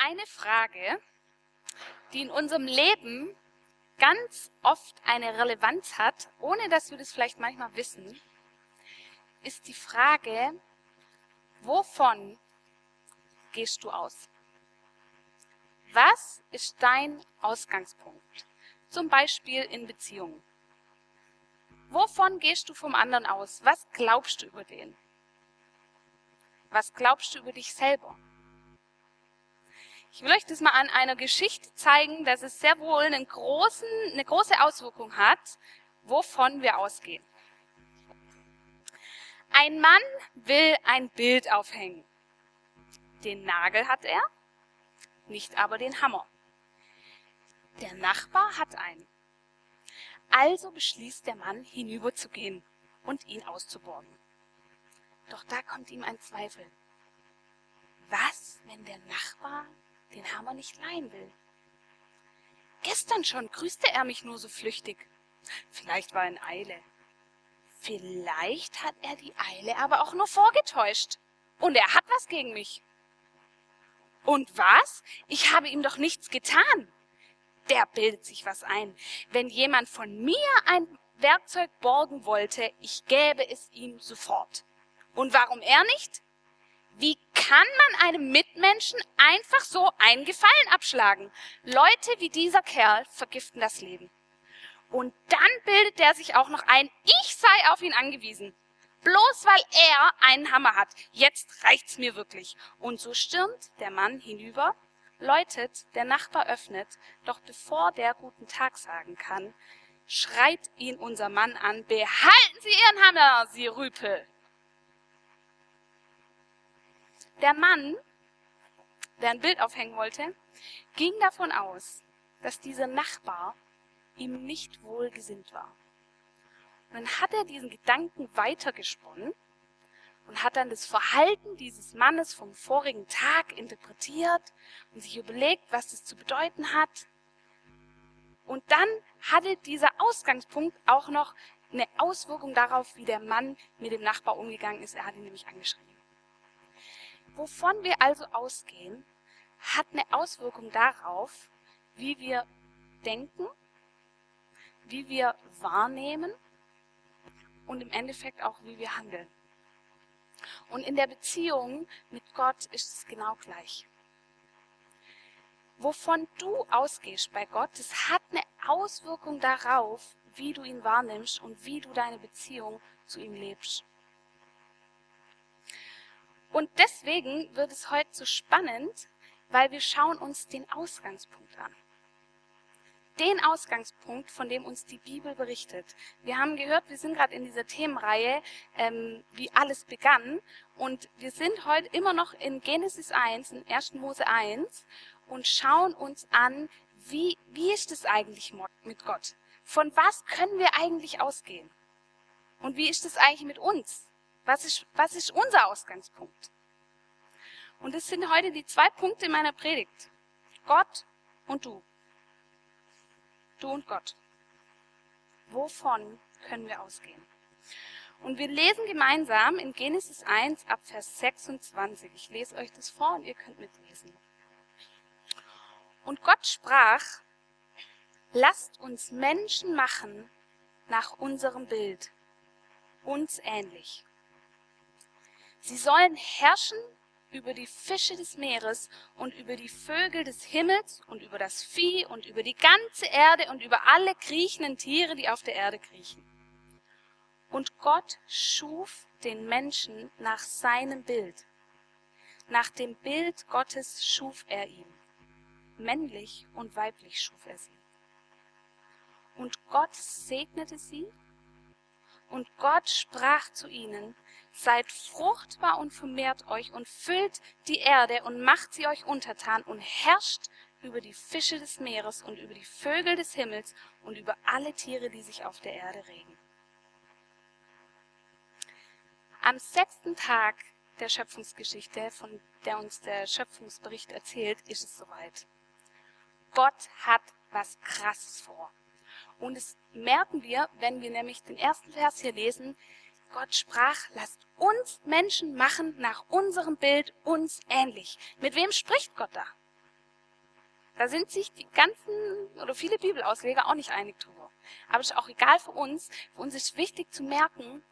eine Frage, die in unserem Leben ganz oft eine Relevanz hat, ohne dass wir das vielleicht manchmal wissen, ist die Frage, wovon gehst du aus? Was ist dein Ausgangspunkt? Zum Beispiel in Beziehungen. Wovon gehst du vom anderen aus? Was glaubst du über den? Was glaubst du über dich selber? Ich will euch das mal an einer Geschichte zeigen, dass es sehr wohl einen großen, eine große Auswirkung hat, wovon wir ausgehen. Ein Mann will ein Bild aufhängen. Den Nagel hat er, nicht aber den Hammer. Der Nachbar hat einen. Also beschließt der Mann, hinüberzugehen und ihn auszuborgen. Doch da kommt ihm ein Zweifel. Was, wenn der Nachbar den Hammer nicht leihen will? Gestern schon grüßte er mich nur so flüchtig. Vielleicht war er in Eile. Vielleicht hat er die Eile aber auch nur vorgetäuscht. Und er hat was gegen mich. Und was? Ich habe ihm doch nichts getan. Der bildet sich was ein. Wenn jemand von mir ein Werkzeug borgen wollte, ich gäbe es ihm sofort. Und warum er nicht? Wie kann man einem Mitmenschen einfach so einen Gefallen abschlagen? Leute wie dieser Kerl vergiften das Leben. Und dann bildet der sich auch noch ein, ich sei auf ihn angewiesen. Bloß weil er einen Hammer hat. Jetzt reicht's mir wirklich. Und so stürmt der Mann hinüber, läutet, der Nachbar öffnet, doch bevor der guten Tag sagen kann, schreit ihn unser Mann an, behalten Sie Ihren Hammer, Sie Rüpel. Der Mann, der ein Bild aufhängen wollte, ging davon aus, dass dieser Nachbar ihm nicht wohlgesinnt war. Und dann hat er diesen Gedanken weitergesponnen und hat dann das Verhalten dieses Mannes vom vorigen Tag interpretiert und sich überlegt, was das zu bedeuten hat. Und dann hatte dieser Ausgangspunkt auch noch eine Auswirkung darauf, wie der Mann mit dem Nachbar umgegangen ist. Er hat ihn nämlich angeschrieben. Wovon wir also ausgehen, hat eine Auswirkung darauf, wie wir denken, wie wir wahrnehmen und im Endeffekt auch, wie wir handeln. Und in der Beziehung mit Gott ist es genau gleich. Wovon du ausgehst bei Gott, das hat eine Auswirkung darauf, wie du ihn wahrnimmst und wie du deine Beziehung zu ihm lebst. Und deswegen wird es heute so spannend, weil wir schauen uns den Ausgangspunkt an den Ausgangspunkt, von dem uns die Bibel berichtet. Wir haben gehört, wir sind gerade in dieser Themenreihe, ähm, wie alles begann. Und wir sind heute immer noch in Genesis 1, in 1. Mose 1 und schauen uns an, wie, wie ist es eigentlich mit Gott? Von was können wir eigentlich ausgehen? Und wie ist es eigentlich mit uns? Was ist, was ist unser Ausgangspunkt? Und das sind heute die zwei Punkte meiner Predigt. Gott und du. Du und Gott. Wovon können wir ausgehen? Und wir lesen gemeinsam in Genesis 1 ab Vers 26. Ich lese euch das vor und ihr könnt mitlesen. Und Gott sprach, lasst uns Menschen machen nach unserem Bild, uns ähnlich. Sie sollen herrschen über die Fische des Meeres und über die Vögel des Himmels und über das Vieh und über die ganze Erde und über alle kriechenden Tiere, die auf der Erde kriechen. Und Gott schuf den Menschen nach seinem Bild. Nach dem Bild Gottes schuf er ihn. Männlich und weiblich schuf er sie. Und Gott segnete sie und Gott sprach zu ihnen, Seid fruchtbar und vermehrt euch und füllt die Erde und macht sie euch untertan und herrscht über die Fische des Meeres und über die Vögel des Himmels und über alle Tiere, die sich auf der Erde regen. Am sechsten Tag der Schöpfungsgeschichte, von der uns der Schöpfungsbericht erzählt, ist es soweit. Gott hat was Krasses vor. Und das merken wir, wenn wir nämlich den ersten Vers hier lesen, Gott sprach, lasst uns Menschen machen nach unserem Bild uns ähnlich. Mit wem spricht Gott da? Da sind sich die ganzen oder viele Bibelausleger auch nicht einig drüber. Aber es ist auch egal für uns. Für uns ist wichtig zu merken,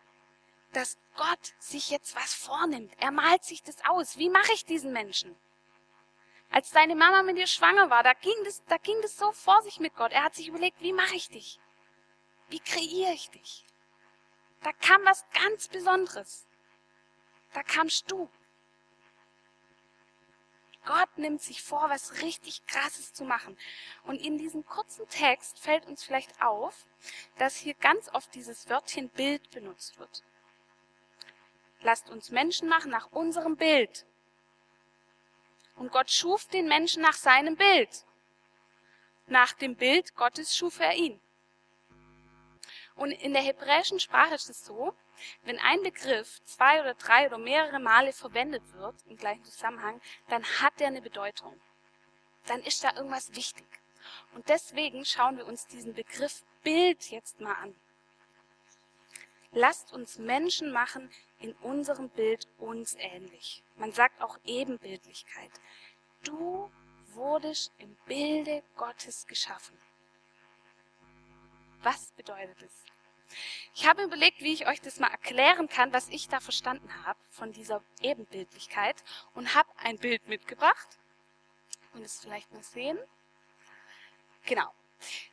dass Gott sich jetzt was vornimmt. Er malt sich das aus. Wie mache ich diesen Menschen? Als deine Mama mit dir schwanger war, da ging das, da ging das so vor sich mit Gott. Er hat sich überlegt, wie mache ich dich? Wie kreiere ich dich? Da kam was ganz Besonderes. Da kamst du. Gott nimmt sich vor, was richtig Krasses zu machen. Und in diesem kurzen Text fällt uns vielleicht auf, dass hier ganz oft dieses Wörtchen Bild benutzt wird. Lasst uns Menschen machen nach unserem Bild. Und Gott schuf den Menschen nach seinem Bild. Nach dem Bild Gottes schuf er ihn. Und in der hebräischen Sprache ist es so, wenn ein Begriff zwei oder drei oder mehrere Male verwendet wird im gleichen Zusammenhang, dann hat er eine Bedeutung. Dann ist da irgendwas wichtig. Und deswegen schauen wir uns diesen Begriff Bild jetzt mal an. Lasst uns Menschen machen in unserem Bild uns ähnlich. Man sagt auch Ebenbildlichkeit. Du wurdest im Bilde Gottes geschaffen. Was bedeutet es? Ich habe überlegt, wie ich euch das mal erklären kann, was ich da verstanden habe von dieser Ebenbildlichkeit und habe ein Bild mitgebracht und es vielleicht mal sehen. Genau.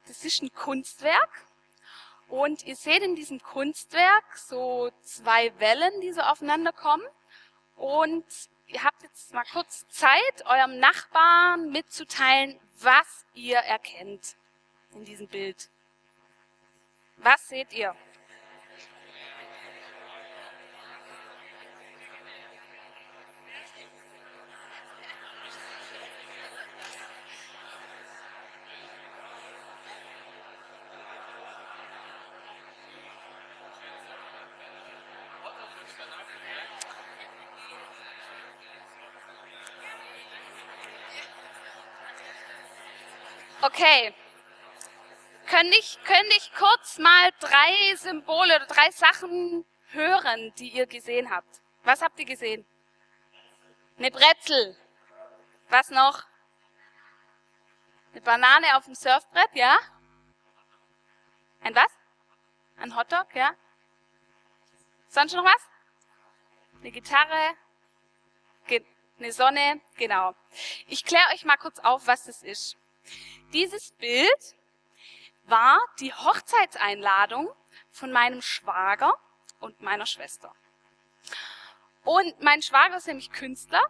Das ist ein Kunstwerk und ihr seht in diesem Kunstwerk so zwei Wellen, die so aufeinander kommen und ihr habt jetzt mal kurz Zeit, eurem Nachbarn mitzuteilen, was ihr erkennt in diesem Bild. Was seht ihr? Okay, könnte ich, könnte ich kurz mal drei Symbole oder drei Sachen hören, die ihr gesehen habt? Was habt ihr gesehen? Eine Brezel. Was noch? Eine Banane auf dem Surfbrett, ja? Ein was? Ein Hotdog, ja? Sonst noch was? Eine Gitarre? Eine Sonne? Genau. Ich kläre euch mal kurz auf, was das ist. Dieses Bild war die Hochzeitseinladung von meinem Schwager und meiner Schwester. Und mein Schwager ist nämlich Künstler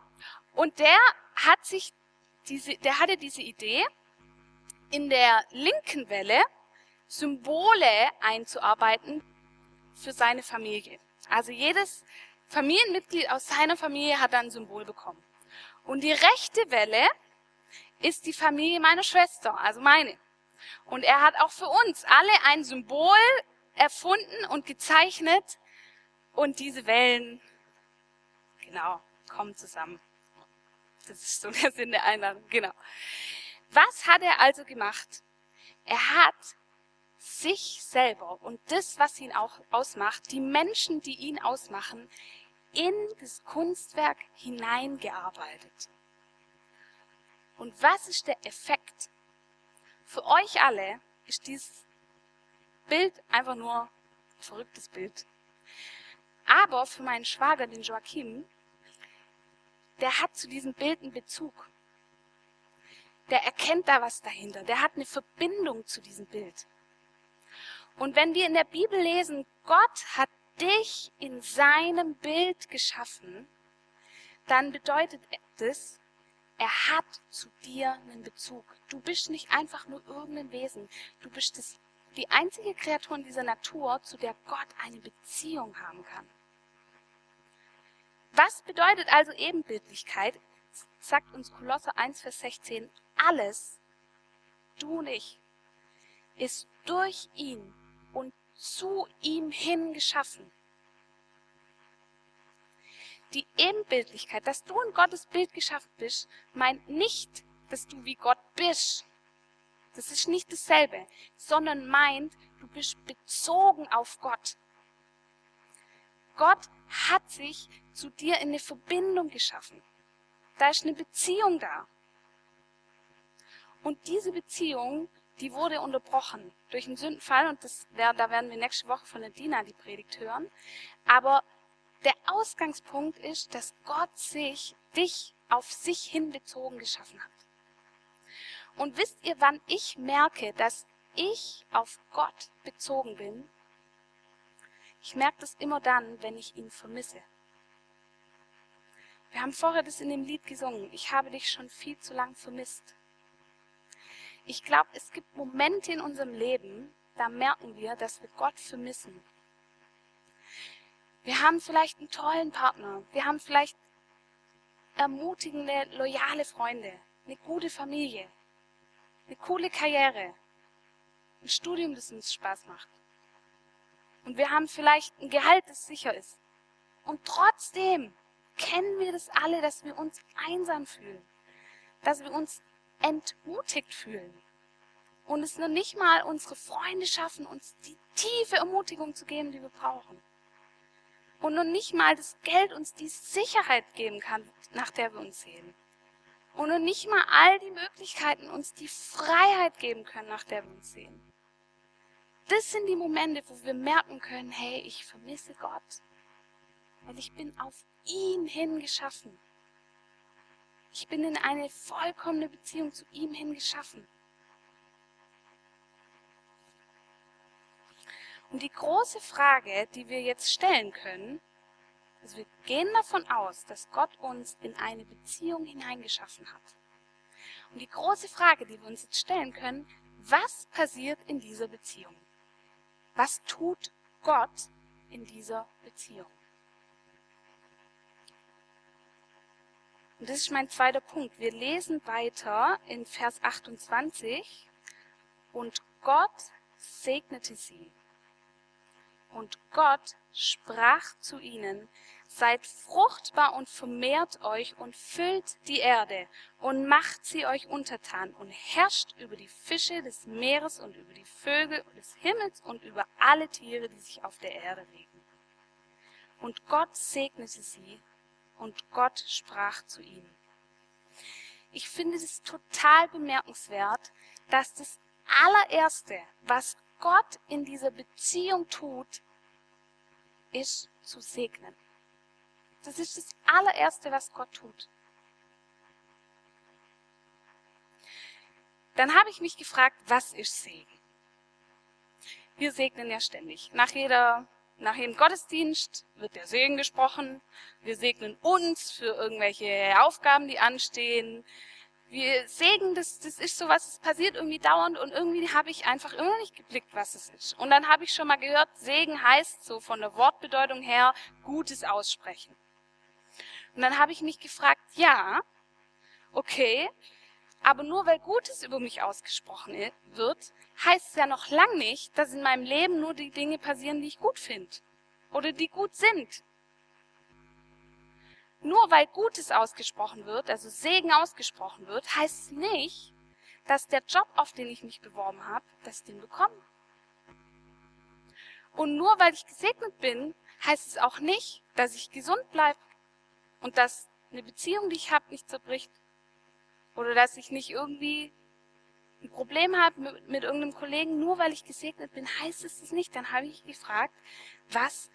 und der hat sich diese, der hatte diese Idee, in der linken Welle Symbole einzuarbeiten für seine Familie. Also jedes Familienmitglied aus seiner Familie hat dann ein Symbol bekommen. Und die rechte Welle ist die Familie meiner Schwester, also meine. Und er hat auch für uns alle ein Symbol erfunden und gezeichnet. Und diese Wellen, genau, kommen zusammen. Das ist so der Sinn der Einladung, genau. Was hat er also gemacht? Er hat sich selber und das, was ihn auch ausmacht, die Menschen, die ihn ausmachen, in das Kunstwerk hineingearbeitet. Und was ist der Effekt? Für euch alle ist dieses Bild einfach nur ein verrücktes Bild. Aber für meinen Schwager, den Joachim, der hat zu diesem Bild einen Bezug. Der erkennt da was dahinter. Der hat eine Verbindung zu diesem Bild. Und wenn wir in der Bibel lesen, Gott hat dich in seinem Bild geschaffen, dann bedeutet das, er hat zu dir einen Bezug. Du bist nicht einfach nur irgendein Wesen. Du bist das, die einzige Kreatur in dieser Natur, zu der Gott eine Beziehung haben kann. Was bedeutet also Ebenbildlichkeit? Sagt uns Kolosser 1, Vers 16. Alles, du und ich, ist durch ihn und zu ihm hin geschaffen die Ebenbildlichkeit, dass du in Gottes Bild geschaffen bist, meint nicht, dass du wie Gott bist. Das ist nicht dasselbe, sondern meint, du bist bezogen auf Gott. Gott hat sich zu dir in eine Verbindung geschaffen. Da ist eine Beziehung da. Und diese Beziehung, die wurde unterbrochen durch einen Sündenfall und das da werden wir nächste Woche von der Dina die Predigt hören. Aber der Ausgangspunkt ist, dass Gott sich, dich auf sich hin bezogen geschaffen hat. Und wisst ihr, wann ich merke, dass ich auf Gott bezogen bin? Ich merke das immer dann, wenn ich ihn vermisse. Wir haben vorher das in dem Lied gesungen. Ich habe dich schon viel zu lang vermisst. Ich glaube, es gibt Momente in unserem Leben, da merken wir, dass wir Gott vermissen. Wir haben vielleicht einen tollen Partner. Wir haben vielleicht ermutigende, loyale Freunde, eine gute Familie, eine coole Karriere, ein Studium, das uns Spaß macht. Und wir haben vielleicht ein Gehalt, das sicher ist. Und trotzdem kennen wir das alle, dass wir uns einsam fühlen, dass wir uns entmutigt fühlen. Und es noch nicht mal unsere Freunde schaffen, uns die tiefe Ermutigung zu geben, die wir brauchen. Und noch nicht mal das Geld uns die Sicherheit geben kann, nach der wir uns sehen. Und noch nicht mal all die Möglichkeiten uns die Freiheit geben können, nach der wir uns sehen. Das sind die Momente, wo wir merken können, hey, ich vermisse Gott. Weil ich bin auf ihn hin geschaffen. Ich bin in eine vollkommene Beziehung zu ihm hin Und die große Frage, die wir jetzt stellen können, also wir gehen davon aus, dass Gott uns in eine Beziehung hineingeschaffen hat. Und die große Frage, die wir uns jetzt stellen können, was passiert in dieser Beziehung? Was tut Gott in dieser Beziehung? Und das ist mein zweiter Punkt. Wir lesen weiter in Vers 28. Und Gott segnete sie. Und Gott sprach zu ihnen, Seid fruchtbar und vermehrt euch und füllt die Erde und macht sie euch untertan und herrscht über die Fische des Meeres und über die Vögel des Himmels und über alle Tiere, die sich auf der Erde regen. Und Gott segnete sie und Gott sprach zu ihnen. Ich finde es total bemerkenswert, dass das allererste, was Gott in dieser Beziehung tut, ist zu segnen. Das ist das allererste, was Gott tut. Dann habe ich mich gefragt, was ist Segen? Wir segnen ja ständig. Nach jeder nach jedem Gottesdienst wird der Segen gesprochen. Wir segnen uns für irgendwelche Aufgaben, die anstehen. Wir segnen, das, das ist so was, es passiert irgendwie dauernd und irgendwie habe ich einfach immer nicht geblickt, was es ist. Und dann habe ich schon mal gehört, Segen heißt so von der Wortbedeutung her Gutes aussprechen. Und dann habe ich mich gefragt, ja, okay, aber nur weil Gutes über mich ausgesprochen wird, heißt es ja noch lang nicht, dass in meinem Leben nur die Dinge passieren, die ich gut finde oder die gut sind. Nur weil Gutes ausgesprochen wird, also Segen ausgesprochen wird, heißt es nicht, dass der Job, auf den ich mich beworben habe, dass ich den bekomme. Und nur weil ich gesegnet bin, heißt es auch nicht, dass ich gesund bleibe und dass eine Beziehung, die ich habe, nicht zerbricht. Oder dass ich nicht irgendwie ein Problem habe mit, mit irgendeinem Kollegen, nur weil ich gesegnet bin, heißt es das nicht. Dann habe ich gefragt, was,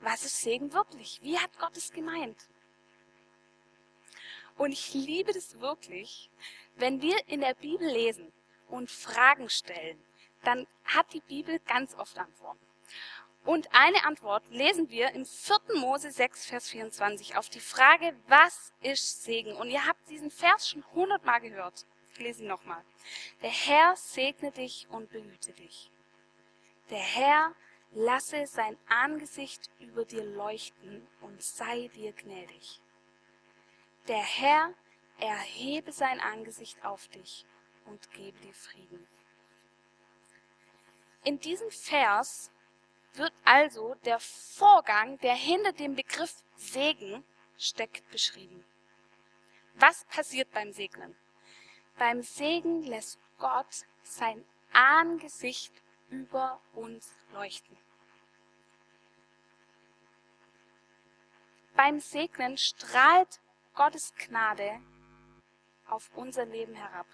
was ist Segen wirklich? Wie hat Gott es gemeint? Und ich liebe das wirklich, wenn wir in der Bibel lesen und Fragen stellen, dann hat die Bibel ganz oft Antworten. Und eine Antwort lesen wir im 4. Mose 6, Vers 24 auf die Frage, was ist Segen? Und ihr habt diesen Vers schon hundertmal gehört. Ich lese ihn nochmal. Der Herr segne dich und behüte dich. Der Herr lasse sein Angesicht über dir leuchten und sei dir gnädig. Der Herr erhebe sein Angesicht auf dich und gebe dir Frieden. In diesem Vers wird also der Vorgang, der hinter dem Begriff Segen steckt, beschrieben. Was passiert beim Segnen? Beim Segen lässt Gott sein Angesicht über uns leuchten. Beim Segnen strahlt Gottes Gnade auf unser Leben herab.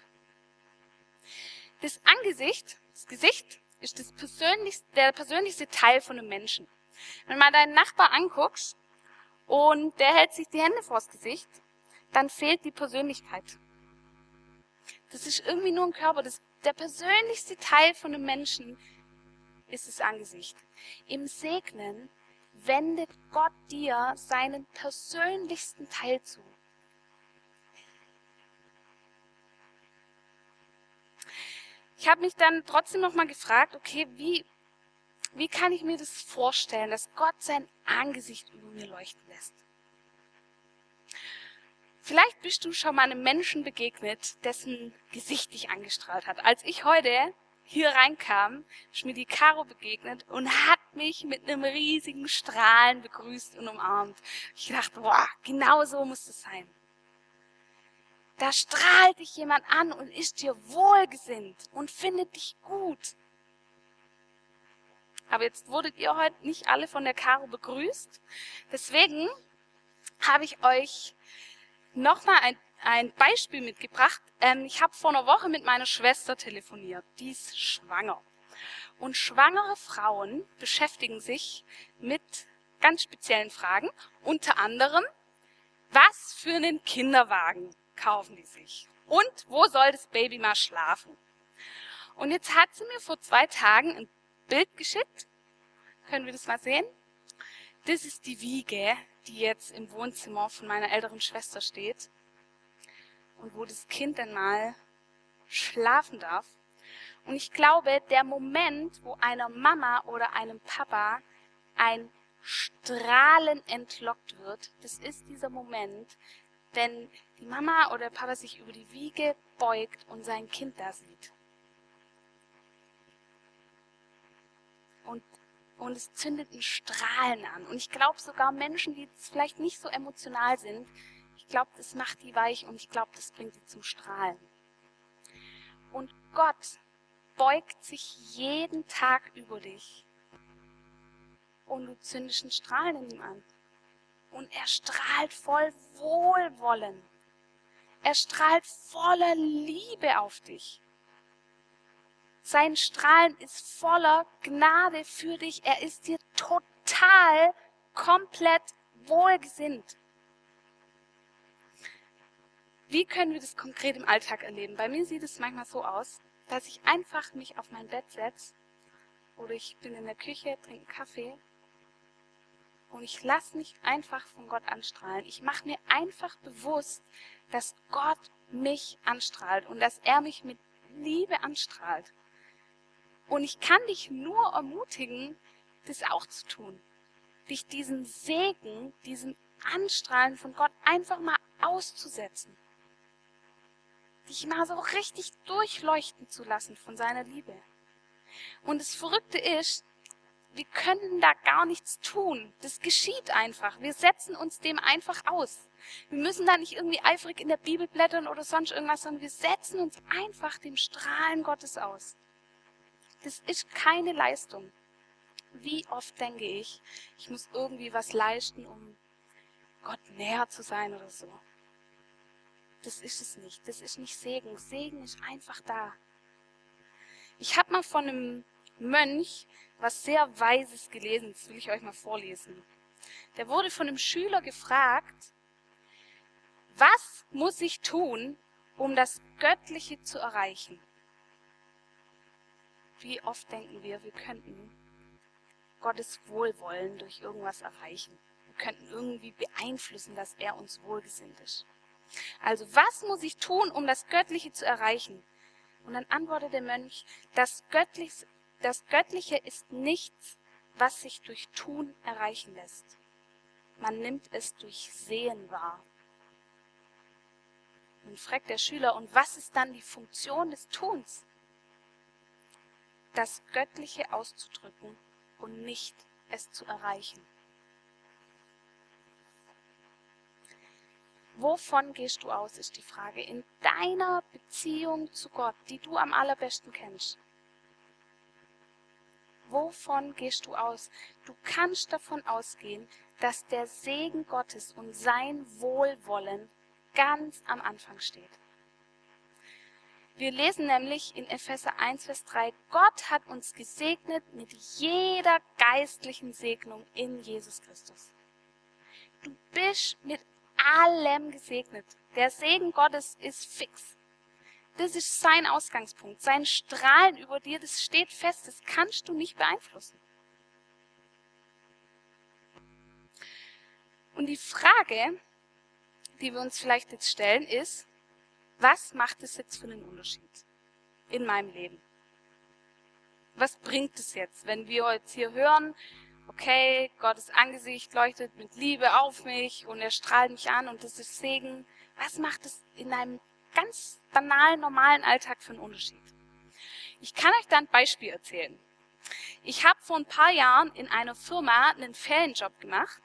Das Angesicht, das Gesicht, ist das persönlichste, der persönlichste Teil von einem Menschen. Wenn man deinen Nachbar anguckst und der hält sich die Hände vors Gesicht, dann fehlt die Persönlichkeit. Das ist irgendwie nur ein Körper. Das, der persönlichste Teil von einem Menschen ist das Angesicht. Im Segnen wendet Gott dir seinen persönlichsten Teil zu. Ich habe mich dann trotzdem noch mal gefragt, okay, wie, wie kann ich mir das vorstellen, dass Gott sein Angesicht über mir leuchten lässt? Vielleicht bist du schon mal einem Menschen begegnet, dessen Gesicht dich angestrahlt hat. Als ich heute hier reinkam, ist mir die Caro begegnet und hat mich mit einem riesigen Strahlen begrüßt und umarmt. Ich dachte, boah, genau so muss es sein. Da strahlt dich jemand an und ist dir wohlgesinnt und findet dich gut. Aber jetzt wurdet ihr heute nicht alle von der Caro begrüßt. Deswegen habe ich euch nochmal ein, ein Beispiel mitgebracht. Ähm, ich habe vor einer Woche mit meiner Schwester telefoniert. Die ist schwanger. Und schwangere Frauen beschäftigen sich mit ganz speziellen Fragen. Unter anderem, was für einen Kinderwagen kaufen die sich? Und wo soll das Baby mal schlafen? Und jetzt hat sie mir vor zwei Tagen ein Bild geschickt. Können wir das mal sehen? Das ist die Wiege, die jetzt im Wohnzimmer von meiner älteren Schwester steht und wo das Kind dann mal schlafen darf. Und ich glaube, der Moment, wo einer Mama oder einem Papa ein Strahlen entlockt wird, das ist dieser Moment, wenn die Mama oder der Papa sich über die Wiege beugt und sein Kind da sieht. Und und es zündet ein Strahlen an. Und ich glaube sogar Menschen, die vielleicht nicht so emotional sind, ich glaube, das macht die weich und ich glaube, das bringt die zum Strahlen. Und Gott beugt sich jeden Tag über dich und du zündest einen Strahlen in ihm an. Und er strahlt voll Wohlwollen. Er strahlt voller Liebe auf dich. Sein Strahlen ist voller Gnade für dich. Er ist dir total, komplett wohlgesinnt. Wie können wir das konkret im Alltag erleben? Bei mir sieht es manchmal so aus, dass ich einfach mich auf mein Bett setze oder ich bin in der Küche, trinke Kaffee und ich lasse mich einfach von Gott anstrahlen. Ich mache mir einfach bewusst, dass Gott mich anstrahlt und dass er mich mit Liebe anstrahlt. Und ich kann dich nur ermutigen, das auch zu tun. Dich diesen Segen, diesem Anstrahlen von Gott einfach mal auszusetzen. Dich mal so richtig durchleuchten zu lassen von seiner Liebe. Und das Verrückte ist, wir können da gar nichts tun. Das geschieht einfach. Wir setzen uns dem einfach aus. Wir müssen da nicht irgendwie eifrig in der Bibel blättern oder sonst irgendwas, sondern wir setzen uns einfach dem Strahlen Gottes aus. Das ist keine Leistung. Wie oft denke ich, ich muss irgendwie was leisten, um Gott näher zu sein oder so. Das ist es nicht. Das ist nicht Segen. Segen ist einfach da. Ich habe mal von einem Mönch was sehr Weises gelesen. Das will ich euch mal vorlesen. Der wurde von einem Schüler gefragt, was muss ich tun, um das Göttliche zu erreichen? Wie oft denken wir, wir könnten Gottes Wohlwollen durch irgendwas erreichen. Wir könnten irgendwie beeinflussen, dass er uns wohlgesinnt ist. Also was muss ich tun, um das Göttliche zu erreichen? Und dann antwortet der Mönch, das Göttliche, das Göttliche ist nichts, was sich durch Tun erreichen lässt. Man nimmt es durch Sehen wahr. Und fragt der Schüler, und was ist dann die Funktion des Tuns? das Göttliche auszudrücken und nicht es zu erreichen. Wovon gehst du aus, ist die Frage. In deiner Beziehung zu Gott, die du am allerbesten kennst. Wovon gehst du aus? Du kannst davon ausgehen, dass der Segen Gottes und sein Wohlwollen ganz am Anfang steht. Wir lesen nämlich in Epheser 1, Vers 3, Gott hat uns gesegnet mit jeder geistlichen Segnung in Jesus Christus. Du bist mit allem gesegnet. Der Segen Gottes ist fix. Das ist sein Ausgangspunkt. Sein Strahlen über dir, das steht fest. Das kannst du nicht beeinflussen. Und die Frage, die wir uns vielleicht jetzt stellen, ist, was macht es jetzt für einen Unterschied in meinem Leben? Was bringt es jetzt, wenn wir jetzt hier hören, okay, Gottes Angesicht leuchtet mit Liebe auf mich und er strahlt mich an und das ist Segen. Was macht es in einem ganz banalen, normalen Alltag für einen Unterschied? Ich kann euch da ein Beispiel erzählen. Ich habe vor ein paar Jahren in einer Firma einen Ferienjob gemacht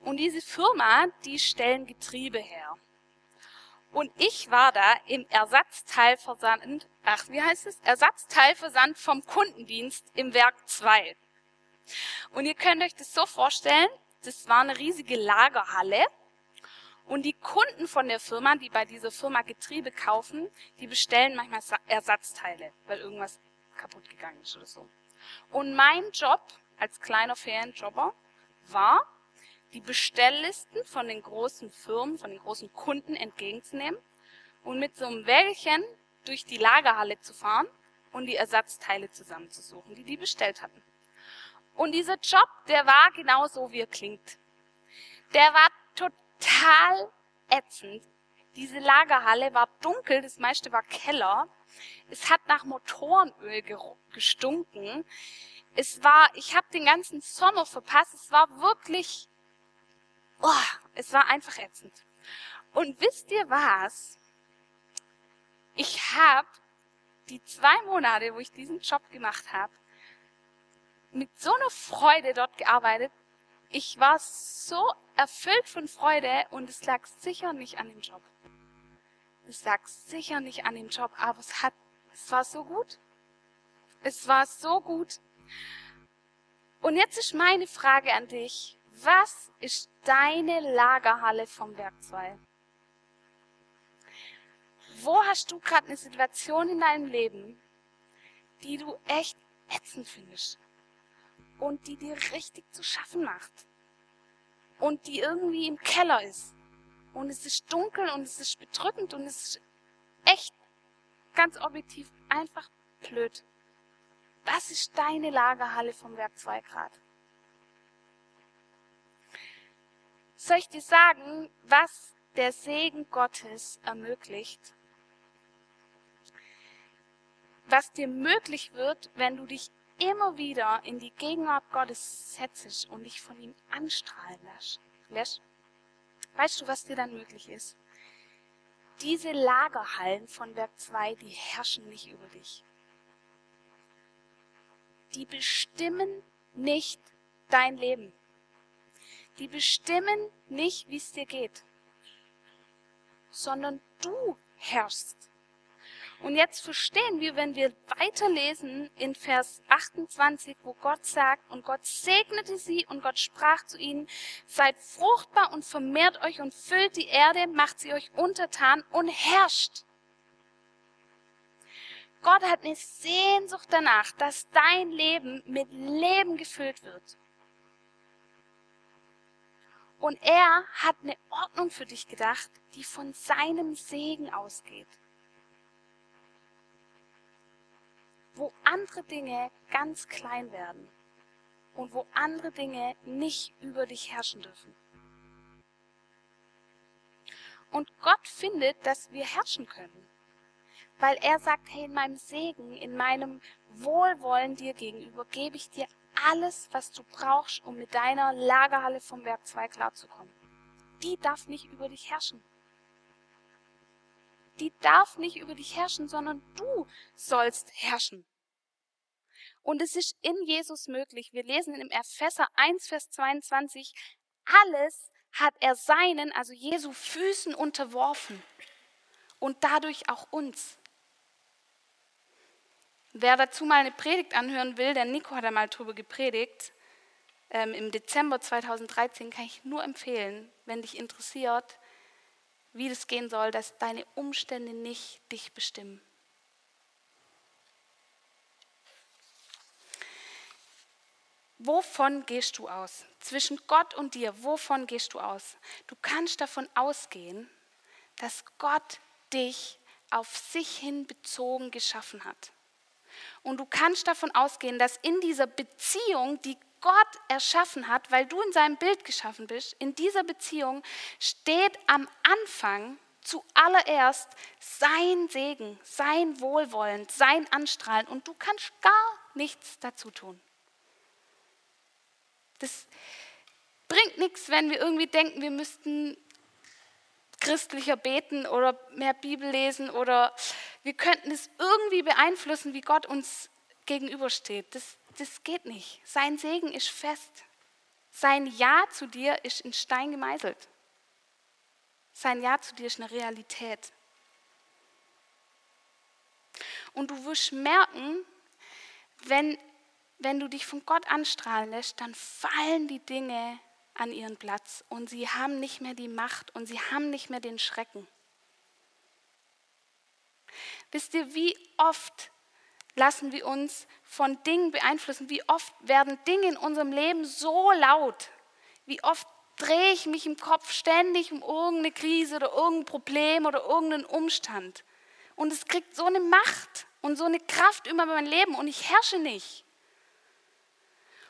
und diese Firma, die stellen Getriebe her. Und ich war da im Ersatzteilversand, ach, wie heißt es? Ersatzteilversand vom Kundendienst im Werk 2. Und ihr könnt euch das so vorstellen, das war eine riesige Lagerhalle. Und die Kunden von der Firma, die bei dieser Firma Getriebe kaufen, die bestellen manchmal Ersatzteile, weil irgendwas kaputt gegangen ist oder so. Und mein Job als kleiner Ferienjobber war, die Bestelllisten von den großen Firmen, von den großen Kunden entgegenzunehmen und mit so einem Wägelchen durch die Lagerhalle zu fahren und die Ersatzteile zusammenzusuchen, die die bestellt hatten. Und dieser Job, der war genau so, wie er klingt. Der war total ätzend. Diese Lagerhalle war dunkel, das meiste war Keller. Es hat nach Motorenöl gestunken. Es war, ich habe den ganzen Sommer verpasst. Es war wirklich Oh, es war einfach ätzend. Und wisst ihr was? Ich habe die zwei Monate, wo ich diesen Job gemacht habe, mit so einer Freude dort gearbeitet. Ich war so erfüllt von Freude und es lag sicher nicht an dem Job. Es lag sicher nicht an dem Job, aber es hat, es war so gut. Es war so gut. Und jetzt ist meine Frage an dich. Was ist deine Lagerhalle vom Werk 2? Wo hast du gerade eine Situation in deinem Leben, die du echt ätzend findest und die dir richtig zu schaffen macht und die irgendwie im Keller ist und es ist dunkel und es ist bedrückend und es ist echt ganz objektiv einfach blöd. Das ist deine Lagerhalle vom Werk 2 Grad. soll ich dir sagen, was der Segen Gottes ermöglicht? Was dir möglich wird, wenn du dich immer wieder in die Gegenwart Gottes setzt und dich von ihm anstrahlen lässt. Weißt du, was dir dann möglich ist? Diese Lagerhallen von Werk 2, die herrschen nicht über dich. Die bestimmen nicht dein Leben die bestimmen nicht, wie es dir geht, sondern du herrschst. Und jetzt verstehen wir, wenn wir weiterlesen in Vers 28, wo Gott sagt, und Gott segnete sie und Gott sprach zu ihnen, seid fruchtbar und vermehrt euch und füllt die Erde, macht sie euch untertan und herrscht. Gott hat eine Sehnsucht danach, dass dein Leben mit Leben gefüllt wird. Und er hat eine Ordnung für dich gedacht, die von seinem Segen ausgeht. Wo andere Dinge ganz klein werden und wo andere Dinge nicht über dich herrschen dürfen. Und Gott findet, dass wir herrschen können. Weil er sagt, hey, in meinem Segen, in meinem Wohlwollen dir gegenüber gebe ich dir alles, was du brauchst, um mit deiner Lagerhalle vom Werk 2 klarzukommen. Die darf nicht über dich herrschen. Die darf nicht über dich herrschen, sondern du sollst herrschen. Und es ist in Jesus möglich. Wir lesen im Epheser 1, Vers 22, alles hat er seinen, also Jesu Füßen unterworfen und dadurch auch uns. Wer dazu mal eine Predigt anhören will, der Nico hat da mal drüber gepredigt, ähm, im Dezember 2013, kann ich nur empfehlen, wenn dich interessiert, wie das gehen soll, dass deine Umstände nicht dich bestimmen. Wovon gehst du aus? Zwischen Gott und dir, wovon gehst du aus? Du kannst davon ausgehen, dass Gott dich auf sich hin bezogen geschaffen hat. Und du kannst davon ausgehen, dass in dieser Beziehung, die Gott erschaffen hat, weil du in seinem Bild geschaffen bist, in dieser Beziehung steht am Anfang zuallererst sein Segen, sein Wohlwollen, sein Anstrahlen und du kannst gar nichts dazu tun. Das bringt nichts, wenn wir irgendwie denken, wir müssten christlicher beten oder mehr Bibel lesen oder wir könnten es irgendwie beeinflussen, wie Gott uns gegenübersteht. Das, das geht nicht. Sein Segen ist fest. Sein Ja zu dir ist in Stein gemeißelt. Sein Ja zu dir ist eine Realität. Und du wirst merken, wenn, wenn du dich von Gott anstrahlen lässt, dann fallen die Dinge an ihren Platz und sie haben nicht mehr die Macht und sie haben nicht mehr den Schrecken. Wisst ihr, wie oft lassen wir uns von Dingen beeinflussen? Wie oft werden Dinge in unserem Leben so laut? Wie oft drehe ich mich im Kopf ständig um irgendeine Krise oder irgendein Problem oder irgendeinen Umstand? Und es kriegt so eine Macht und so eine Kraft über mein Leben und ich herrsche nicht.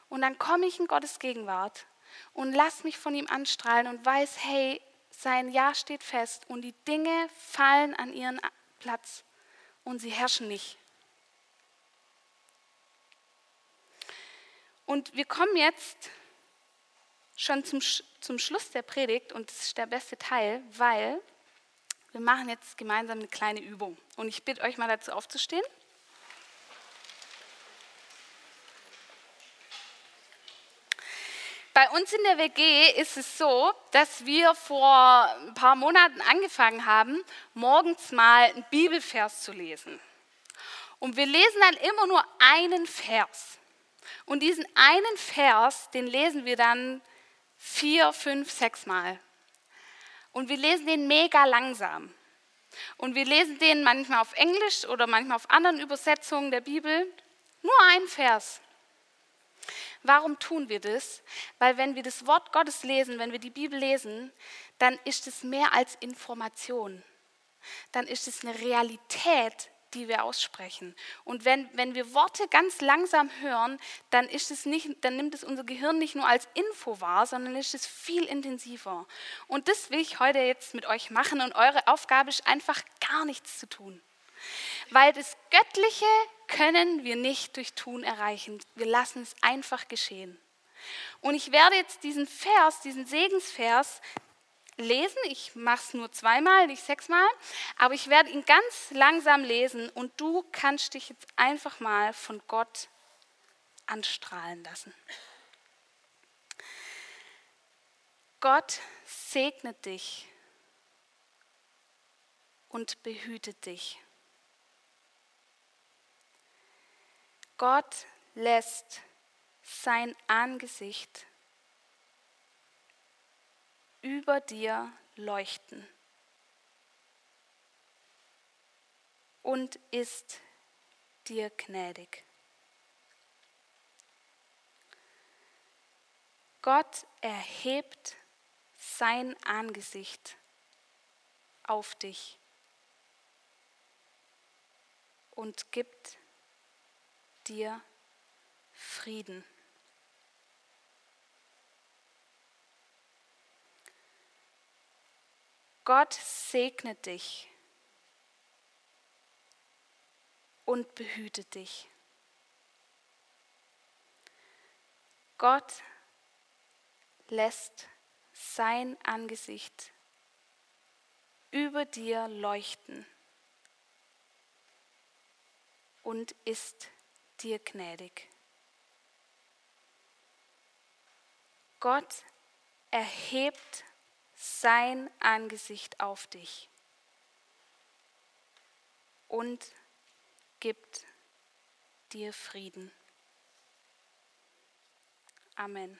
Und dann komme ich in Gottes Gegenwart und lass mich von ihm anstrahlen und weiß, hey, sein Ja steht fest und die Dinge fallen an ihren Platz und sie herrschen nicht. Und wir kommen jetzt schon zum, zum Schluss der Predigt und das ist der beste Teil, weil wir machen jetzt gemeinsam eine kleine Übung. Und ich bitte euch mal dazu aufzustehen. Bei uns in der WG ist es so, dass wir vor ein paar Monaten angefangen haben, morgens mal einen Bibelvers zu lesen. Und wir lesen dann immer nur einen Vers. Und diesen einen Vers, den lesen wir dann vier, fünf, sechs Mal. Und wir lesen den mega langsam. Und wir lesen den manchmal auf Englisch oder manchmal auf anderen Übersetzungen der Bibel. Nur ein Vers. Warum tun wir das? Weil wenn wir das Wort Gottes lesen, wenn wir die Bibel lesen, dann ist es mehr als Information. Dann ist es eine Realität, die wir aussprechen. Und wenn, wenn wir Worte ganz langsam hören, dann, ist es nicht, dann nimmt es unser Gehirn nicht nur als Info wahr, sondern ist es viel intensiver. Und das will ich heute jetzt mit euch machen. Und eure Aufgabe ist einfach gar nichts zu tun. Weil das Göttliche können wir nicht durch Tun erreichen. Wir lassen es einfach geschehen. Und ich werde jetzt diesen Vers, diesen Segensvers lesen. Ich mache es nur zweimal, nicht sechsmal. Aber ich werde ihn ganz langsam lesen und du kannst dich jetzt einfach mal von Gott anstrahlen lassen. Gott segnet dich und behütet dich. Gott lässt sein Angesicht über dir leuchten und ist dir gnädig. Gott erhebt sein Angesicht auf dich und gibt dir Frieden. Gott segnet dich und behütet dich. Gott lässt sein Angesicht über dir leuchten und ist dir gnädig. Gott erhebt sein Angesicht auf dich und gibt dir Frieden. Amen.